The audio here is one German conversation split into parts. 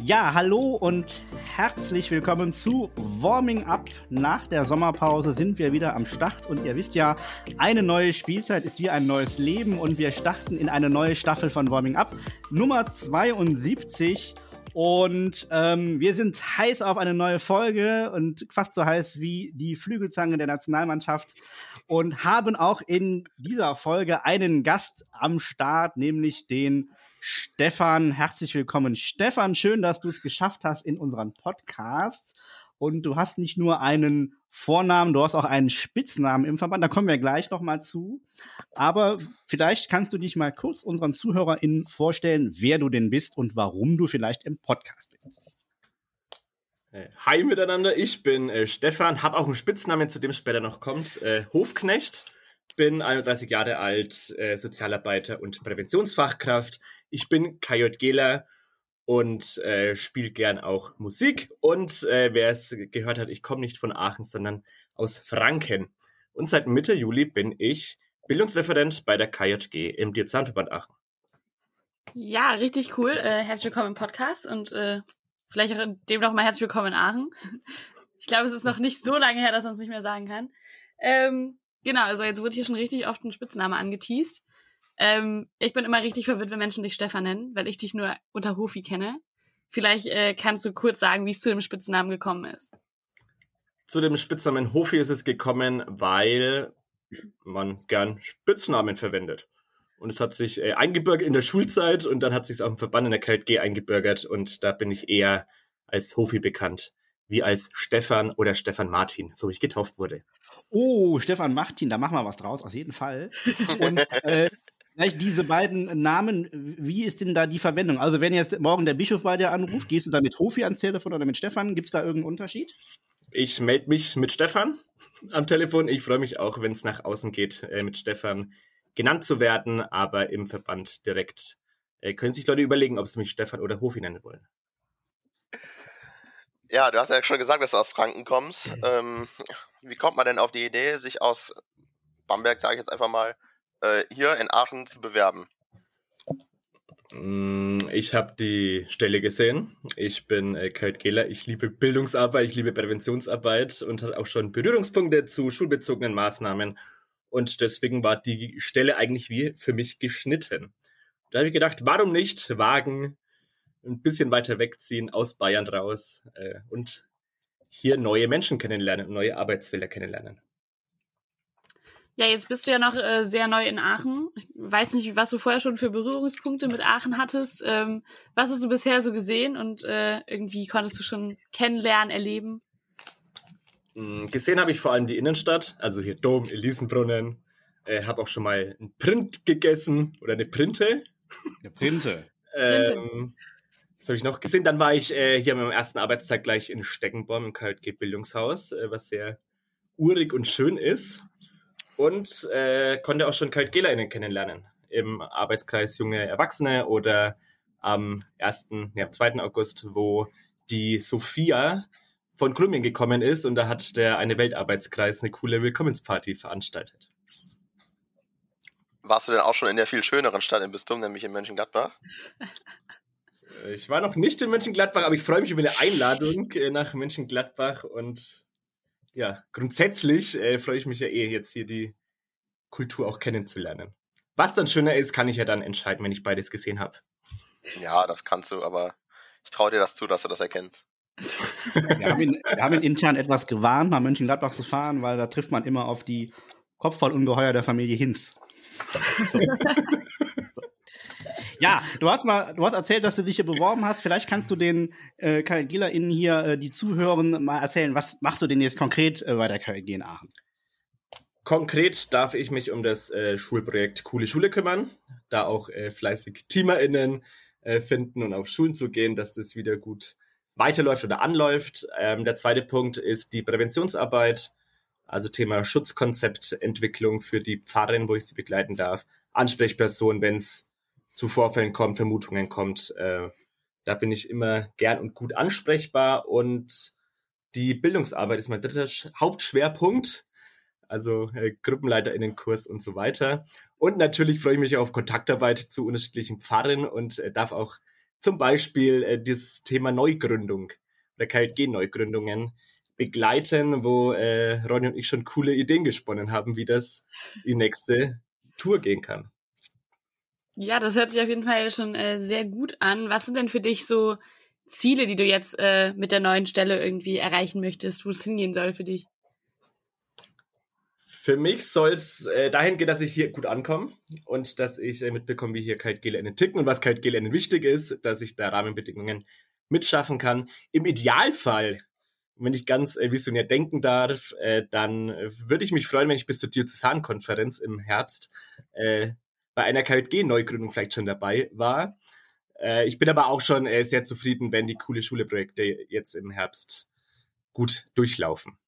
Ja, hallo und herzlich willkommen zu Warming Up. Nach der Sommerpause sind wir wieder am Start und ihr wisst ja, eine neue Spielzeit ist wie ein neues Leben und wir starten in eine neue Staffel von Warming Up, Nummer 72. Und ähm, wir sind heiß auf eine neue Folge und fast so heiß wie die Flügelzange der Nationalmannschaft und haben auch in dieser Folge einen Gast am Start, nämlich den Stefan. Herzlich willkommen. Stefan, schön, dass du es geschafft hast in unserem Podcast. Und du hast nicht nur einen Vornamen, du hast auch einen Spitznamen im Verband. Da kommen wir gleich noch mal zu. Aber vielleicht kannst du dich mal kurz unseren ZuhörerInnen vorstellen, wer du denn bist und warum du vielleicht im Podcast bist. Äh, hi miteinander, ich bin äh, Stefan, habe auch einen Spitznamen, zu dem später noch kommt, äh, Hofknecht bin 31 Jahre alt, äh, Sozialarbeiter und Präventionsfachkraft. Ich bin KJGler und äh, spiele gern auch Musik. Und äh, wer es gehört hat, ich komme nicht von Aachen, sondern aus Franken. Und seit Mitte Juli bin ich Bildungsreferent bei der KJG im Diözesanverband Aachen. Ja, richtig cool. Herzlich willkommen im Podcast und vielleicht auch dem noch mal herzlich willkommen in Aachen. Ich glaube, es ist noch nicht so lange her, dass man es nicht mehr sagen kann. Ähm, Genau, also jetzt wurde hier schon richtig oft ein Spitzname angeteased. Ähm, ich bin immer richtig verwirrt, wenn Menschen dich Stefan nennen, weil ich dich nur unter Hofi kenne. Vielleicht äh, kannst du kurz sagen, wie es zu dem Spitznamen gekommen ist. Zu dem Spitznamen Hofi ist es gekommen, weil man gern Spitznamen verwendet. Und es hat sich äh, eingebürgert in der Schulzeit und dann hat sich auch im Verband in der KLG eingebürgert und da bin ich eher als Hofi bekannt, wie als Stefan oder Stefan Martin, so ich getauft wurde. Oh, Stefan Martin, da machen wir was draus, auf jeden Fall. Und äh, Vielleicht diese beiden Namen, wie ist denn da die Verwendung? Also wenn jetzt morgen der Bischof bei dir anruft, gehst du da mit Hofi ans Telefon oder mit Stefan? Gibt es da irgendeinen Unterschied? Ich melde mich mit Stefan am Telefon. Ich freue mich auch, wenn es nach außen geht, äh, mit Stefan genannt zu werden, aber im Verband direkt äh, können sich Leute überlegen, ob sie mich Stefan oder Hofi nennen wollen. Ja, du hast ja schon gesagt, dass du aus Franken kommst. Ähm, wie kommt man denn auf die Idee, sich aus Bamberg, sage ich jetzt einfach mal, äh, hier in Aachen zu bewerben? Mm, ich habe die Stelle gesehen. Ich bin äh, Kurt Gehler. Ich liebe Bildungsarbeit, ich liebe Präventionsarbeit und habe auch schon Berührungspunkte zu schulbezogenen Maßnahmen. Und deswegen war die Stelle eigentlich wie für mich geschnitten. Da habe ich gedacht, warum nicht wagen, ein bisschen weiter wegziehen, aus Bayern raus äh, und hier neue Menschen kennenlernen, neue Arbeitsfelder kennenlernen. Ja, jetzt bist du ja noch äh, sehr neu in Aachen. Ich weiß nicht, was du vorher schon für Berührungspunkte mit Aachen hattest. Ähm, was hast du bisher so gesehen und äh, irgendwie konntest du schon kennenlernen, erleben? Mm, gesehen habe ich vor allem die Innenstadt, also hier Dom, Elisenbrunnen. Äh, habe auch schon mal ein Print gegessen oder eine Printe. Eine Printe. ähm, das habe ich noch gesehen. Dann war ich äh, hier am ersten Arbeitstag gleich in Steckenborn im KJG Bildungshaus, äh, was sehr urig und schön ist. Und äh, konnte auch schon KJGlerInnen kennenlernen. Im Arbeitskreis Junge Erwachsene oder am 1., nee, am 2. August, wo die Sophia von Kolumbien gekommen ist und da hat der eine Weltarbeitskreis eine coole Willkommensparty veranstaltet. Warst du denn auch schon in der viel schöneren Stadt im Bistum, nämlich in Mönchengladbach? Ich war noch nicht in Mönchengladbach, aber ich freue mich über eine Einladung äh, nach Mönchengladbach und ja, grundsätzlich äh, freue ich mich ja eh jetzt hier die Kultur auch kennenzulernen. Was dann schöner ist, kann ich ja dann entscheiden, wenn ich beides gesehen habe. Ja, das kannst du, aber ich traue dir das zu, dass du das erkennst. wir, haben ihn, wir haben ihn intern etwas gewarnt, nach Mönchengladbach zu fahren, weil da trifft man immer auf die Kopfballungeheuer der Familie Hinz. So. Ja, du hast mal, du hast erzählt, dass du dich hier beworben hast. Vielleicht kannst du den äh, KLGlerInnen hier, äh, die zuhören, mal erzählen, was machst du denn jetzt konkret äh, bei der KLG in Aachen? Konkret darf ich mich um das äh, Schulprojekt Coole Schule kümmern, da auch äh, fleißig TeamerInnen äh, finden und auf Schulen zu gehen, dass das wieder gut weiterläuft oder anläuft. Ähm, der zweite Punkt ist die Präventionsarbeit, also Thema Schutzkonzeptentwicklung für die Pfarrerin, wo ich sie begleiten darf. Ansprechperson, wenn es zu Vorfällen kommt, Vermutungen kommt. Äh, da bin ich immer gern und gut ansprechbar und die Bildungsarbeit ist mein dritter Hauptschwerpunkt. Also äh, Gruppenleiterinnenkurs und so weiter. Und natürlich freue ich mich auf Kontaktarbeit zu unterschiedlichen Pfarren und äh, darf auch zum Beispiel äh, das Thema Neugründung oder KLG-Neugründungen begleiten, wo äh, Ronny und ich schon coole Ideen gesponnen haben, wie das die nächste Tour gehen kann. Ja, das hört sich auf jeden Fall schon äh, sehr gut an. Was sind denn für dich so Ziele, die du jetzt äh, mit der neuen Stelle irgendwie erreichen möchtest, wo es hingehen soll für dich? Für mich soll es äh, dahin gehen, dass ich hier gut ankomme und dass ich äh, mitbekomme, wie hier KiteGLN ticken und was KiteGLN wichtig ist, dass ich da Rahmenbedingungen mitschaffen kann. Im Idealfall, wenn ich ganz äh, visionär denken darf, äh, dann äh, würde ich mich freuen, wenn ich bis zur Diözesankonferenz im Herbst äh, bei einer KJG-Neugründung vielleicht schon dabei war. Äh, ich bin aber auch schon äh, sehr zufrieden, wenn die coole Schule-Projekte jetzt im Herbst gut durchlaufen.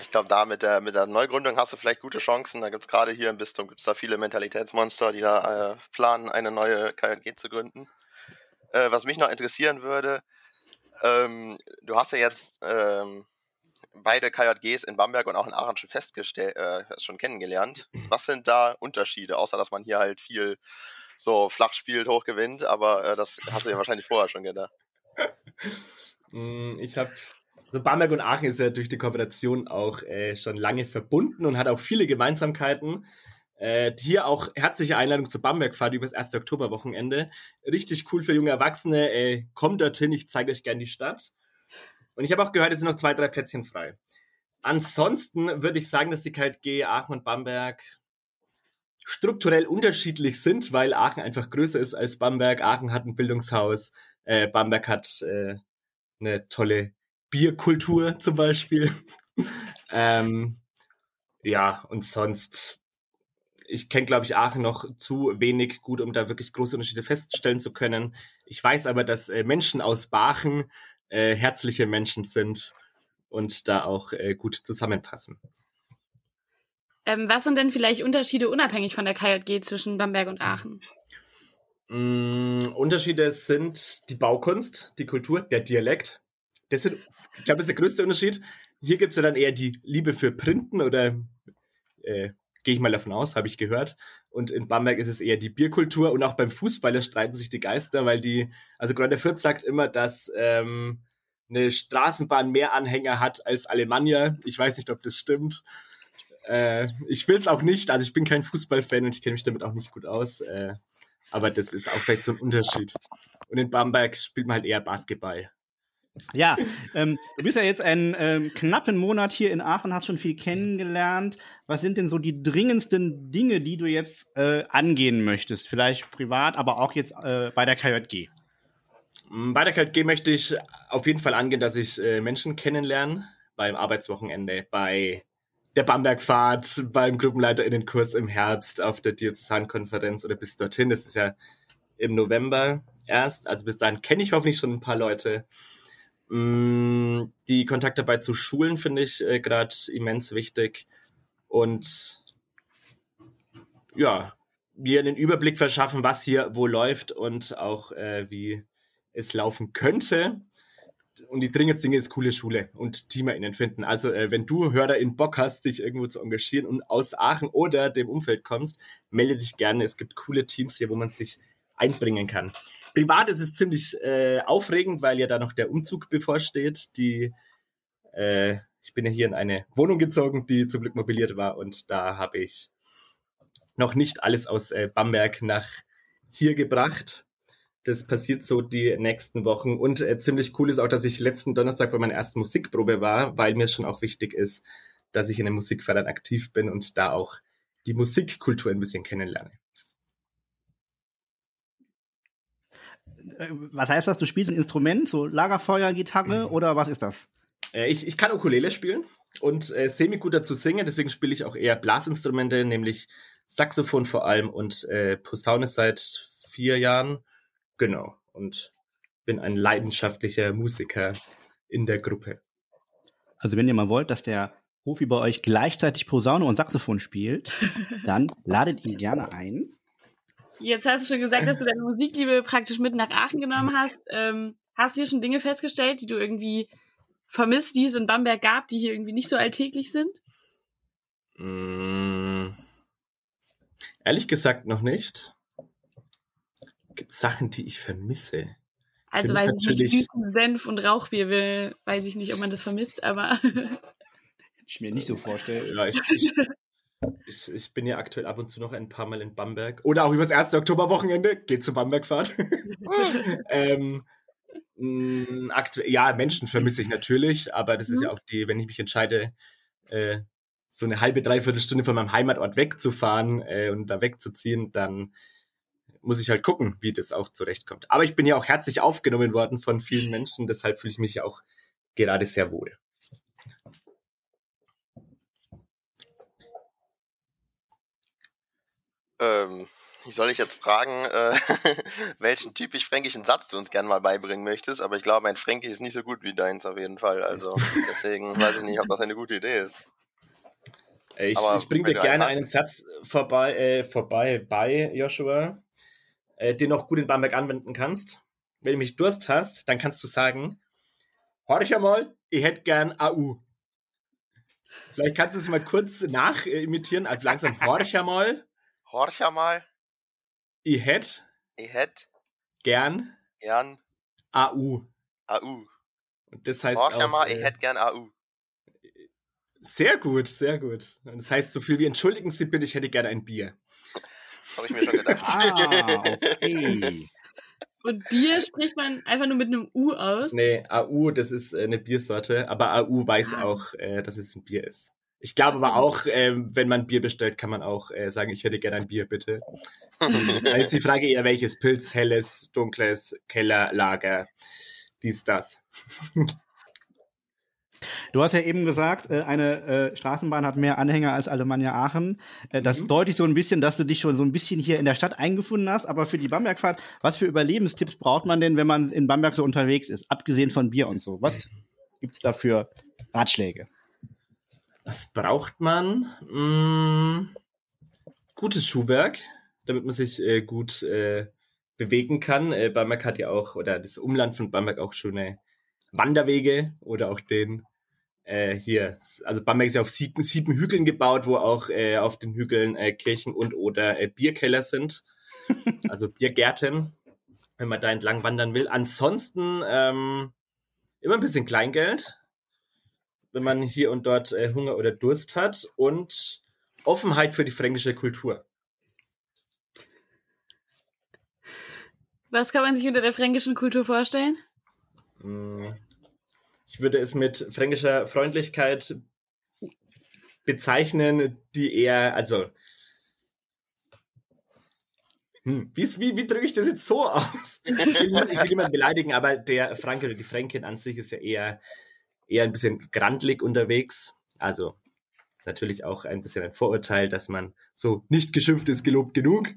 Ich glaube, da mit der, mit der Neugründung hast du vielleicht gute Chancen. Da gibt es gerade hier im Bistum gibt's da viele Mentalitätsmonster, die da äh, planen, eine neue KJG zu gründen. Äh, was mich noch interessieren würde, ähm, du hast ja jetzt ähm, beide KJGs in Bamberg und auch in Aachen schon festgestellt, äh, schon kennengelernt. Was sind da Unterschiede, außer dass man hier halt viel so flach spielt, hoch gewinnt, aber äh, das hast du ja wahrscheinlich vorher schon gedacht. Mm, ich habe also Bamberg und Aachen ist ja durch die Kooperation auch äh, schon lange verbunden und hat auch viele Gemeinsamkeiten. Äh, hier auch herzliche Einladung zur Bambergfahrt übers 1. Oktoberwochenende. Richtig cool für junge Erwachsene. Äh, kommt dorthin, ich zeige euch gerne die Stadt. Und ich habe auch gehört, es sind noch zwei, drei Plätzchen frei. Ansonsten würde ich sagen, dass die KLG Aachen und Bamberg strukturell unterschiedlich sind, weil Aachen einfach größer ist als Bamberg. Aachen hat ein Bildungshaus, äh, Bamberg hat äh, eine tolle Bierkultur zum Beispiel. ähm, ja, und sonst, ich kenne, glaube ich, Aachen noch zu wenig gut, um da wirklich große Unterschiede feststellen zu können. Ich weiß aber, dass äh, Menschen aus Baachen äh, herzliche Menschen sind und da auch äh, gut zusammenpassen. Ähm, was sind denn vielleicht Unterschiede unabhängig von der KJG zwischen Bamberg und Aachen? Mm, Unterschiede sind die Baukunst, die Kultur, der Dialekt. Das sind, ich glaube, das ist der größte Unterschied. Hier gibt es ja dann eher die Liebe für Printen oder äh, gehe ich mal davon aus, habe ich gehört. Und in Bamberg ist es eher die Bierkultur und auch beim Fußballer streiten sich die Geister, weil die, also Gräuter Fürth sagt immer, dass ähm, eine Straßenbahn mehr Anhänger hat als Alemannia. Ich weiß nicht, ob das stimmt. Äh, ich will es auch nicht, also ich bin kein Fußballfan und ich kenne mich damit auch nicht gut aus. Äh, aber das ist auch vielleicht so ein Unterschied. Und in Bamberg spielt man halt eher Basketball. Ja, ähm, du bist ja jetzt einen ähm, knappen Monat hier in Aachen, hast schon viel kennengelernt. Was sind denn so die dringendsten Dinge, die du jetzt äh, angehen möchtest? Vielleicht privat, aber auch jetzt äh, bei der KJG? Mm, bei der KJG möchte ich auf jeden Fall angehen, dass ich äh, Menschen kennenlerne beim Arbeitswochenende, bei der Bambergfahrt, beim Gruppenleiterinnenkurs im Herbst, auf der Diözesankonferenz oder bis dorthin. Das ist ja im November erst. Also bis dahin kenne ich hoffentlich schon ein paar Leute. Mm, die Kontaktarbeit zu Schulen finde ich äh, gerade immens wichtig. Und ja, mir einen Überblick verschaffen, was hier wo läuft und auch äh, wie es laufen könnte. Und die dringendste Dinge ist coole Schule und TeamerInnen finden. Also äh, wenn du HörerInnen Bock hast, dich irgendwo zu engagieren und aus Aachen oder dem Umfeld kommst, melde dich gerne. Es gibt coole Teams hier, wo man sich einbringen kann. Privat ist es ziemlich äh, aufregend, weil ja da noch der Umzug bevorsteht. Die, äh, ich bin ja hier in eine Wohnung gezogen, die zum Glück mobiliert war und da habe ich noch nicht alles aus äh, Bamberg nach hier gebracht. Das passiert so die nächsten Wochen. Und äh, ziemlich cool ist auch, dass ich letzten Donnerstag bei meiner ersten Musikprobe war, weil mir schon auch wichtig ist, dass ich in einem Musikverein aktiv bin und da auch die Musikkultur ein bisschen kennenlerne. Was heißt das? Du spielst ein Instrument, so Lagerfeuer, Gitarre mhm. oder was ist das? Äh, ich, ich kann Ukulele spielen und äh, semi gut dazu singen, deswegen spiele ich auch eher Blasinstrumente, nämlich Saxophon vor allem und äh, Posaune seit vier Jahren. Genau. Und bin ein leidenschaftlicher Musiker in der Gruppe. Also wenn ihr mal wollt, dass der Profi bei euch gleichzeitig Posaune und Saxophon spielt, dann ladet ihn gerne ein. Jetzt hast du schon gesagt, dass du deine Musikliebe praktisch mit nach Aachen genommen hast. Ähm, hast du hier schon Dinge festgestellt, die du irgendwie vermisst, die es in Bamberg gab, die hier irgendwie nicht so alltäglich sind? Mm, ehrlich gesagt noch nicht. Gibt Sachen, die ich vermisse? Also weiß ich nicht, süßen Senf und Rauchbier will, weiß ich nicht, ob man das vermisst, aber Ich mir nicht so vorstelle. Ja, ich, ich, ich, ich bin ja aktuell ab und zu noch ein paar Mal in Bamberg. Oder auch übers erste Oktoberwochenende. Geht zur Bambergfahrt. ähm, mh, aktu- ja, Menschen vermisse ich natürlich, aber das ist Mhm. ja auch die, wenn ich mich entscheide, äh, so eine halbe, dreiviertel Stunde von meinem Heimatort wegzufahren äh, und da wegzuziehen, dann muss ich halt gucken, wie das auch zurechtkommt. Aber ich bin ja auch herzlich aufgenommen worden von vielen Menschen, deshalb fühle ich mich ja auch gerade sehr wohl. Ähm, ich soll ich jetzt fragen, äh, welchen typisch fränkischen Satz du uns gerne mal beibringen möchtest, aber ich glaube, mein Fränkisch ist nicht so gut wie deins auf jeden Fall. Also deswegen weiß ich nicht, ob das eine gute Idee ist. Äh, Ich, ich bringe dir du einen gerne hast- einen Satz vorbei, äh, vorbei bei Joshua, äh, den auch gut in Bamberg anwenden kannst. Wenn du mich Durst hast, dann kannst du sagen, horch einmal, ich hätte gern AU. Vielleicht kannst du es mal kurz nachimitieren, also langsam horch einmal, Horch mal, ich hätte ich hätte gern gern AU. AU. Und das heißt Horch mal, äh, ich hätte gern AU. sehr gut, sehr gut. Und das heißt so viel wie entschuldigen Sie bitte, ich hätte gerne ein Bier. Habe ich mir schon gedacht. Ah, okay. und Bier spricht man einfach nur mit einem U aus. Nee, AU, das ist äh, eine Biersorte, aber AU weiß Ah. auch, äh, dass es ein Bier ist. Ich glaube aber auch, ähm, wenn man Bier bestellt, kann man auch äh, sagen, ich hätte gerne ein Bier, bitte. Da ist die Frage eher, welches Pilz, helles, dunkles, Keller, Lager, dies, das. Du hast ja eben gesagt, äh, eine äh, Straßenbahn hat mehr Anhänger als Alemannia Aachen. Äh, Das Mhm. deutet so ein bisschen, dass du dich schon so ein bisschen hier in der Stadt eingefunden hast. Aber für die Bambergfahrt, was für Überlebenstipps braucht man denn, wenn man in Bamberg so unterwegs ist? Abgesehen von Bier und so. Was gibt's da für Ratschläge? Was braucht man? Mm, gutes Schuhwerk, damit man sich äh, gut äh, bewegen kann. Äh, Bamberg hat ja auch, oder das Umland von Bamberg auch schöne Wanderwege oder auch den äh, hier, also Bamberg ist ja auf sieben, sieben Hügeln gebaut, wo auch äh, auf den Hügeln äh, Kirchen und oder äh, Bierkeller sind, also Biergärten, wenn man da entlang wandern will. Ansonsten ähm, immer ein bisschen Kleingeld, wenn man hier und dort äh, Hunger oder Durst hat und Offenheit für die fränkische Kultur. Was kann man sich unter der fränkischen Kultur vorstellen? Mm, Ich würde es mit fränkischer Freundlichkeit bezeichnen, die eher, also hm, wie, wie, wie drücke ich das jetzt so aus? Ich will, niemanden- ich will niemanden beleidigen, aber der Franke oder die Fränkin an sich ist ja eher, eher ein bisschen grandlig unterwegs. Also natürlich auch ein bisschen ein Vorurteil, dass man so nicht geschimpft ist, gelobt genug.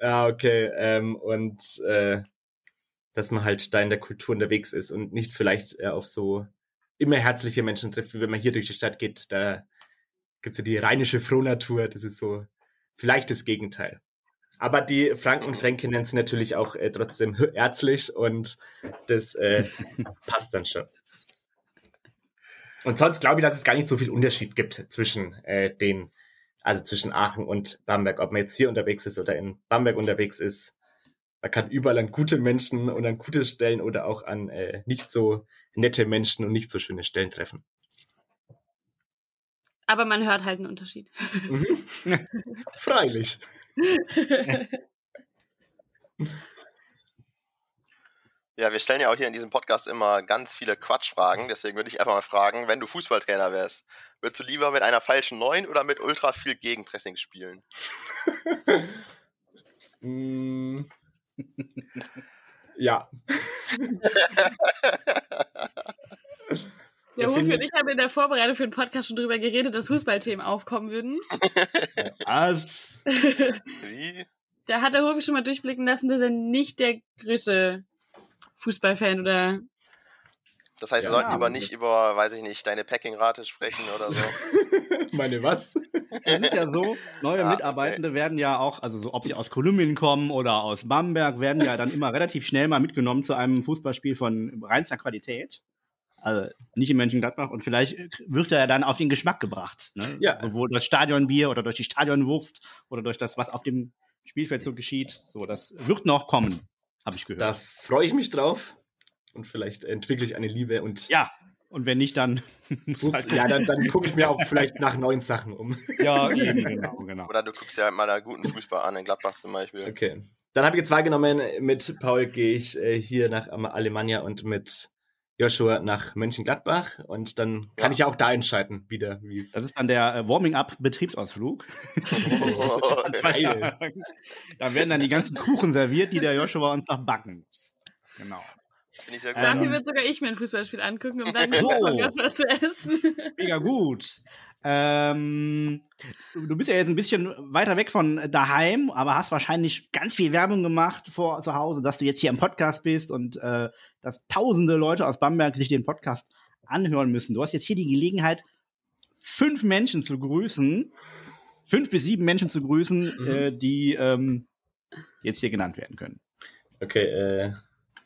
ja, okay. Ähm, und äh, dass man halt da in der Kultur unterwegs ist und nicht vielleicht äh, auf so immer herzliche Menschen trifft, wie wenn man hier durch die Stadt geht. Da gibt's ja die rheinische Frohnatur, das ist so vielleicht das Gegenteil. Aber die Franken und Fränkinnen sind natürlich auch äh, trotzdem herzlich und das äh, passt dann schon. Und sonst glaube ich, dass es gar nicht so viel Unterschied gibt zwischen äh, den, also zwischen Aachen und Bamberg, ob man jetzt hier unterwegs ist oder in Bamberg unterwegs ist. Man kann überall an gute Menschen und an gute Stellen oder auch an äh, nicht so nette Menschen und nicht so schöne Stellen treffen. Aber man hört halt einen Unterschied. Mhm. Freilich. Ja, wir stellen ja auch hier in diesem Podcast immer ganz viele Quatschfragen. Deswegen würde ich einfach mal fragen, wenn du Fußballtrainer wärst, würdest du lieber mit einer falschen 9 oder mit ultra viel Gegenpressing spielen? Mm. Ja. Der Ja, finde- und ich haben in der Vorbereitung für den Podcast schon drüber geredet, dass Fußballthemen aufkommen würden. Was? Wie? Da hat der Hofi schon mal durchblicken lassen, dass er nicht der größte Fußballfan oder Das heißt, Ja, wir sollten lieber nicht über, weiß ich nicht, deine Packing-Rate sprechen oder so. Meine was? Es ist ja so, neue Ja, Mitarbeitende werden ja auch, also so, ob sie aus Kolumbien kommen oder aus Bamberg, werden ja dann immer relativ schnell mal mitgenommen zu einem Fußballspiel von reinster Qualität. Also nicht in Mönchengladbach und vielleicht wird er ja dann auf den Geschmack gebracht. Ne? Ja. Sowohl durch Stadionbier oder durch die Stadionwurst oder durch das, was auf dem Spielfeldzug geschieht. So, das wird noch kommen, habe ich gehört. Da freue ich mich drauf und vielleicht entwickle ich eine Liebe und ja, und wenn nicht, dann muss, halt ja, dann, dann gucke ich mir auch vielleicht nach neuen Sachen um. Ja, eben, genau, genau. Oder du guckst ja halt mal einen guten Fußball an, in Gladbach zum Beispiel. Okay. Dann habe ich jetzt wahrgenommen, mit Paul gehe ich äh, hier nach Alemannia und mit Joshua nach Mönchengladbach und dann kann ja. ich ja auch da entscheiden, wieder, wie es. Das ist dann der äh, Warming-up-Betriebsausflug. Oh, da werden dann die ganzen Kuchen serviert, die der Joshua uns noch backen muss. Genau. Finde ich sehr gut. Dafür ähm, wird sogar ich mir ein Fußballspiel angucken, um dann so. zu essen. Mega gut. Ähm, du bist ja jetzt ein bisschen weiter weg von daheim, aber hast wahrscheinlich ganz viel Werbung gemacht vor zu Hause, dass du jetzt hier im Podcast bist und äh, dass tausende Leute aus Bamberg sich den Podcast anhören müssen. Du hast jetzt hier die Gelegenheit, fünf Menschen zu grüßen, fünf bis sieben Menschen zu grüßen, mhm. äh, die ähm, jetzt hier genannt werden können. Okay, äh,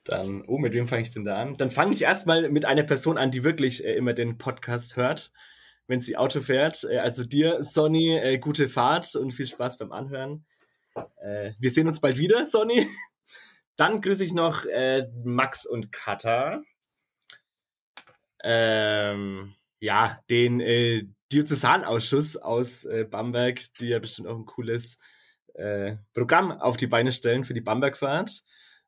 dann, oh, mit wem fange ich denn da an? Dann fange ich erstmal mit einer Person an, die wirklich äh, immer den Podcast hört wenn sie Auto fährt. Äh, also dir, Sonny, äh, gute Fahrt und viel Spaß beim Anhören. Äh, wir sehen uns bald wieder, Sonny. Dann grüße ich noch Max und Kata. Ähm, ja, den äh, Diözesanausschuss aus äh, Bamberg, die ja bestimmt auch ein cooles äh, Programm auf die Beine stellen für die Bambergfahrt.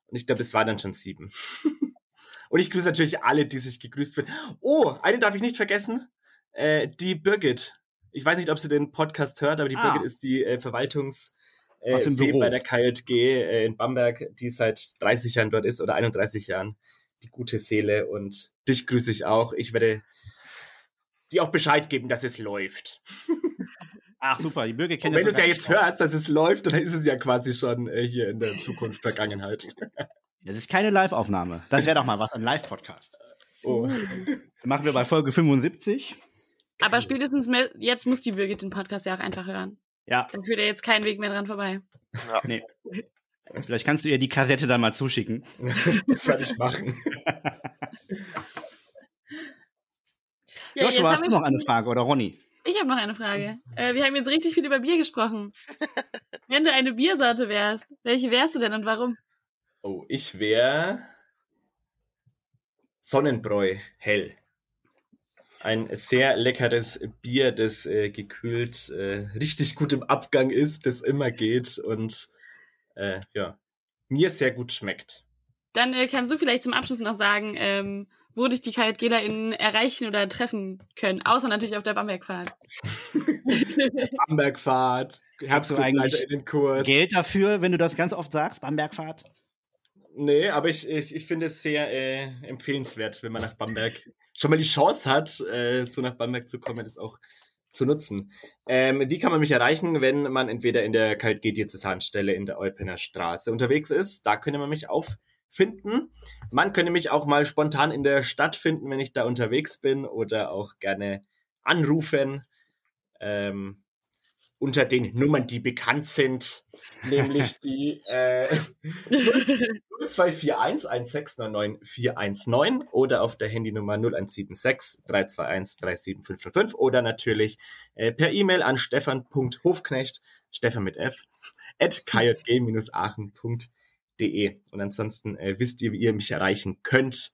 Und ich glaube, es waren dann schon sieben. und ich grüße natürlich alle, die sich gegrüßt werden. Oh, eine darf ich nicht vergessen. Äh, die Birgit. Ich weiß nicht, ob sie den Podcast hört, aber die ah. Birgit ist die äh, Verwaltungs- äh, bei der KJG äh, in Bamberg, die seit 30 Jahren dort ist oder 31 Jahren. Die gute Seele und dich grüße ich auch. Ich werde dir auch Bescheid geben, dass es läuft. Ach super, die Bürger kennen und Wenn du es ja jetzt hörst, dass es läuft, dann ist es ja quasi schon äh, hier in der Zukunft Vergangenheit. Das ist keine Live-Aufnahme. Das wäre doch mal was, ein Live-Podcast. Oh. Das machen wir bei Folge 75. Aber spätestens jetzt muss die Birgit den Podcast ja auch einfach hören. Ja. Dann führt er jetzt keinen Weg mehr dran vorbei. Ja. Nee. Vielleicht kannst du ihr die Kassette dann mal zuschicken. das werde ich machen. ja, Joshua, hast du noch eine Frage oder Ronny? Ich habe noch eine Frage. Äh, wir haben jetzt richtig viel über Bier gesprochen. Wenn du eine Biersorte wärst, welche wärst du denn und warum? Oh, ich wäre Sonnenbräu hell ein sehr leckeres Bier, das äh, gekühlt äh, richtig gut im Abgang ist, das immer geht und äh, ja, mir sehr gut schmeckt. Dann äh, kannst du vielleicht zum Abschluss noch sagen, ähm, wo dich die KJGlerInnen erreichen oder treffen können, außer natürlich auf der Bambergfahrt. Bambergfahrt, hast du eigentlich Geld dafür, wenn du das ganz oft sagst, Bambergfahrt? Nee, aber ich, ich, ich finde es sehr äh, empfehlenswert, wenn man nach Bamberg schon mal die Chance hat, äh, so nach Bamberg zu kommen, das auch zu nutzen. Ähm, wie kann man mich erreichen, wenn man entweder in der KLG Diözesanstelle in der Eupener Straße unterwegs ist? Da könnte man mich auffinden. Man könnte mich auch mal spontan in der Stadt finden, wenn ich da unterwegs bin oder auch gerne anrufen. Ähm, unter den Nummern, die bekannt sind, nämlich die äh, 0241 1699 419 oder auf der Handynummer 0176 321 37505 oder natürlich äh, per E-Mail an stefan.hofknecht, Stefan mit F, at kjg-aachen.de. Und ansonsten äh, wisst ihr, wie ihr mich erreichen könnt.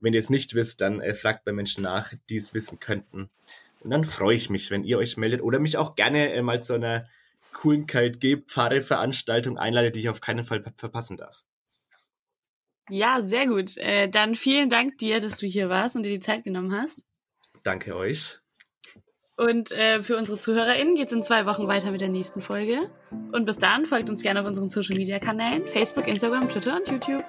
Wenn ihr es nicht wisst, dann äh, fragt bei Menschen nach, die es wissen könnten. Und dann freue ich mich, wenn ihr euch meldet oder mich auch gerne äh, mal zu einer coolen KLG-Pfarre-Veranstaltung einladet, die ich auf keinen Fall verpassen darf. Ja, sehr gut. Äh, dann vielen Dank dir, dass du hier warst und dir die Zeit genommen hast. Danke euch. Und äh, für unsere ZuhörerInnen geht es in zwei Wochen weiter mit der nächsten Folge. Und bis dann folgt uns gerne auf unseren Social Media Kanälen: Facebook, Instagram, Twitter und YouTube.